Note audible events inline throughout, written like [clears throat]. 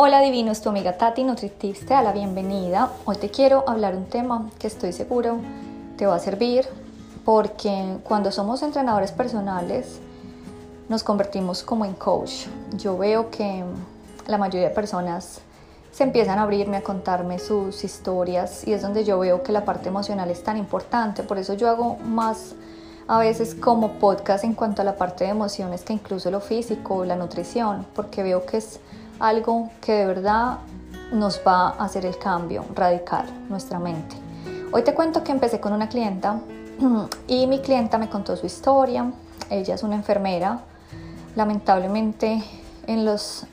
Hola divino, es tu amiga Tati Nutritips, te da la bienvenida. Hoy te quiero hablar un tema que estoy seguro te va a servir porque cuando somos entrenadores personales nos convertimos como en coach. Yo veo que la mayoría de personas se empiezan a abrirme, a contarme sus historias y es donde yo veo que la parte emocional es tan importante. Por eso yo hago más a veces como podcast en cuanto a la parte de emociones que incluso lo físico, la nutrición, porque veo que es algo que de verdad nos va a hacer el cambio radical, nuestra mente. Hoy te cuento que empecé con una clienta [clears throat] y mi clienta me contó su historia. Ella es una enfermera. Lamentablemente en las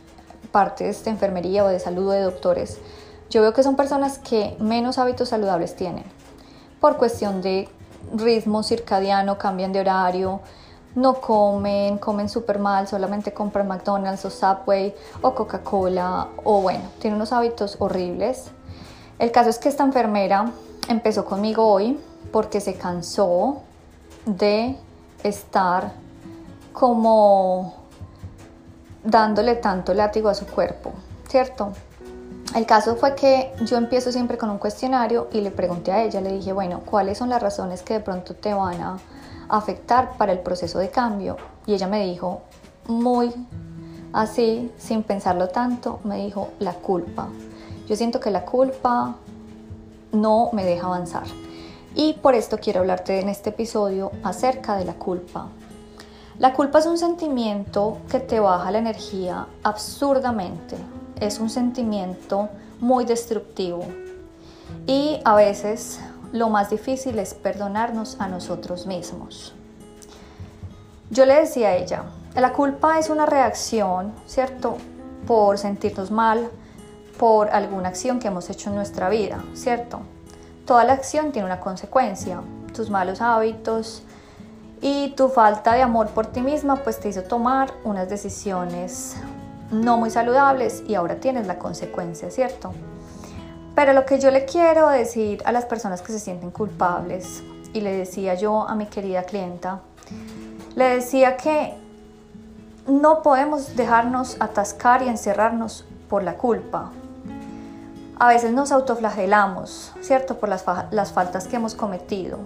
partes de enfermería o de salud de doctores, yo veo que son personas que menos hábitos saludables tienen por cuestión de ritmo circadiano, cambian de horario, no comen, comen súper mal, solamente compran McDonald's o Subway o Coca-Cola o bueno, tienen unos hábitos horribles. El caso es que esta enfermera empezó conmigo hoy porque se cansó de estar como dándole tanto látigo a su cuerpo, ¿cierto? El caso fue que yo empiezo siempre con un cuestionario y le pregunté a ella, le dije, bueno, ¿cuáles son las razones que de pronto te van a afectar para el proceso de cambio. Y ella me dijo, muy así, sin pensarlo tanto, me dijo, la culpa. Yo siento que la culpa no me deja avanzar. Y por esto quiero hablarte en este episodio acerca de la culpa. La culpa es un sentimiento que te baja la energía absurdamente. Es un sentimiento muy destructivo. Y a veces lo más difícil es perdonarnos a nosotros mismos. Yo le decía a ella, la culpa es una reacción, ¿cierto? Por sentirnos mal, por alguna acción que hemos hecho en nuestra vida, ¿cierto? Toda la acción tiene una consecuencia, tus malos hábitos y tu falta de amor por ti misma pues te hizo tomar unas decisiones no muy saludables y ahora tienes la consecuencia, ¿cierto? Pero lo que yo le quiero decir a las personas que se sienten culpables, y le decía yo a mi querida clienta, le decía que no podemos dejarnos atascar y encerrarnos por la culpa. A veces nos autoflagelamos, ¿cierto? Por las, las faltas que hemos cometido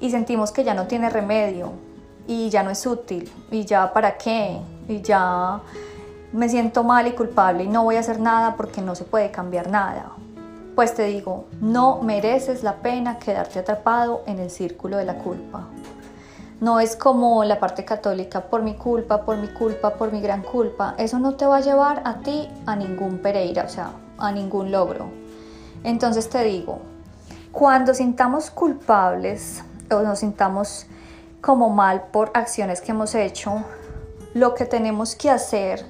y sentimos que ya no tiene remedio y ya no es útil y ya para qué y ya me siento mal y culpable y no voy a hacer nada porque no se puede cambiar nada. Pues te digo, no mereces la pena quedarte atrapado en el círculo de la culpa. No es como la parte católica, por mi culpa, por mi culpa, por mi gran culpa. Eso no te va a llevar a ti a ningún Pereira, o sea, a ningún logro. Entonces te digo, cuando sintamos culpables o nos sintamos como mal por acciones que hemos hecho, lo que tenemos que hacer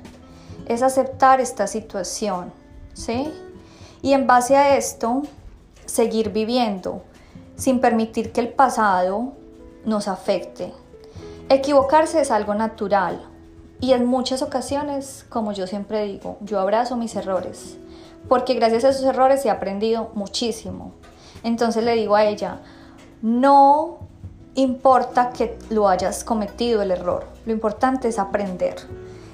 es aceptar esta situación, ¿sí? Y en base a esto, seguir viviendo sin permitir que el pasado nos afecte. Equivocarse es algo natural y en muchas ocasiones, como yo siempre digo, yo abrazo mis errores, porque gracias a esos errores he aprendido muchísimo. Entonces le digo a ella, no importa que lo hayas cometido el error, lo importante es aprender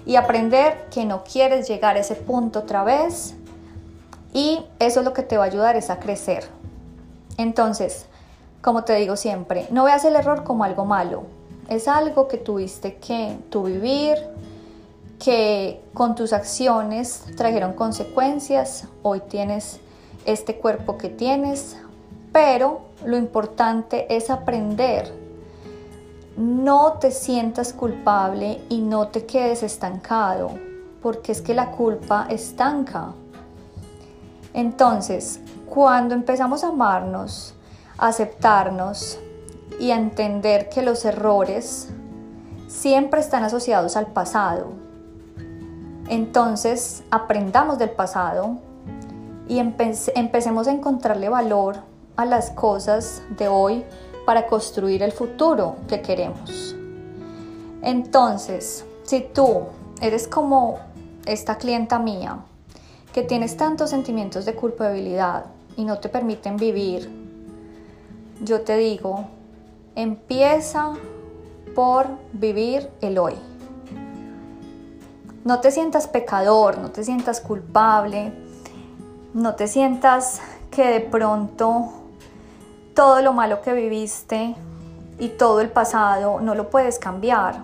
y aprender que no quieres llegar a ese punto otra vez y eso es lo que te va a ayudar es a crecer. Entonces, como te digo siempre, no veas el error como algo malo, es algo que tuviste que tu vivir, que con tus acciones trajeron consecuencias, hoy tienes este cuerpo que tienes, pero lo importante es aprender no te sientas culpable y no te quedes estancado, porque es que la culpa estanca. Entonces, cuando empezamos a amarnos, a aceptarnos y a entender que los errores siempre están asociados al pasado, entonces aprendamos del pasado y empecemos a encontrarle valor a las cosas de hoy para construir el futuro que queremos. Entonces, si tú eres como esta clienta mía, que tienes tantos sentimientos de culpabilidad y no te permiten vivir, yo te digo, empieza por vivir el hoy. No te sientas pecador, no te sientas culpable, no te sientas que de pronto todo lo malo que viviste y todo el pasado no lo puedes cambiar.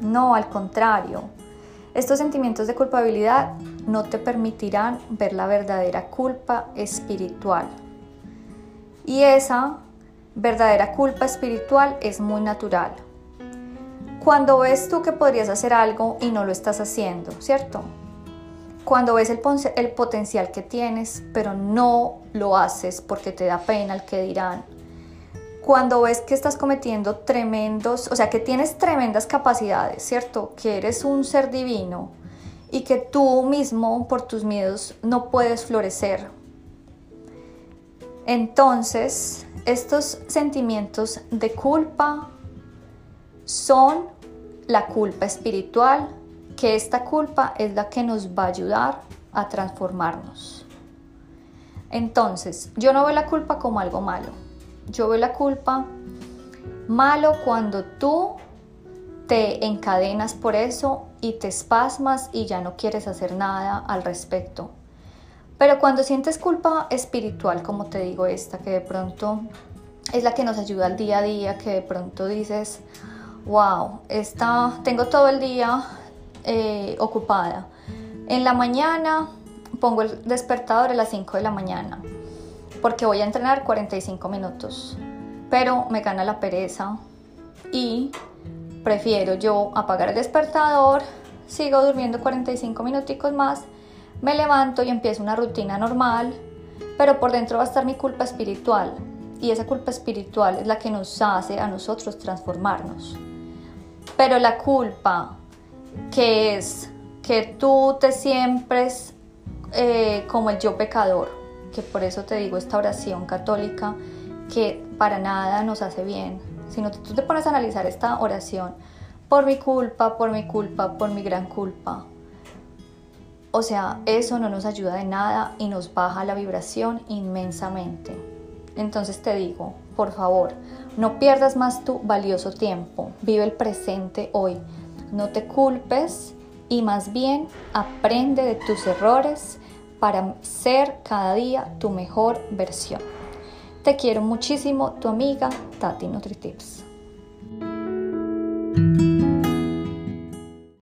No, al contrario. Estos sentimientos de culpabilidad no te permitirán ver la verdadera culpa espiritual. Y esa verdadera culpa espiritual es muy natural. Cuando ves tú que podrías hacer algo y no lo estás haciendo, ¿cierto? Cuando ves el, potencial que tienes, pero no lo haces porque te da pena el que dirán. Cuando ves que estás cometiendo tremendos, o sea, que tienes tremendas capacidades, ¿cierto? Que eres un ser divino y que tú mismo por tus miedos no puedes florecer. Entonces, estos sentimientos de culpa son la culpa espiritual, que esta culpa es la que nos va a ayudar a transformarnos. Entonces, yo no veo la culpa como algo malo. Yo veo la culpa malo cuando tú te encadenas por eso y te espasmas y ya no quieres hacer nada al respecto. Pero cuando sientes culpa espiritual, como te digo esta, que de pronto es la que nos ayuda al día a día, que de pronto dices, wow, esta, tengo todo el día eh, ocupada. En la mañana pongo el despertador a las 5 de la mañana, porque voy a entrenar 45 minutos, pero me gana la pereza y prefiero yo apagar el despertador, sigo durmiendo 45 minuticos más, me levanto y empiezo una rutina normal, pero por dentro va a estar mi culpa espiritual y esa culpa espiritual es la que nos hace a nosotros transformarnos. Pero la culpa que es que tú te siempres eh, como el yo pecador, que por eso te digo esta oración católica que para nada nos hace bien, sino que tú te pones a analizar esta oración por mi culpa, por mi culpa, por mi gran culpa. O sea, eso no nos ayuda de nada y nos baja la vibración inmensamente. Entonces te digo, por favor, no pierdas más tu valioso tiempo, vive el presente hoy, no te culpes y más bien aprende de tus errores para ser cada día tu mejor versión. Te quiero muchísimo, tu amiga Tati NutriTips.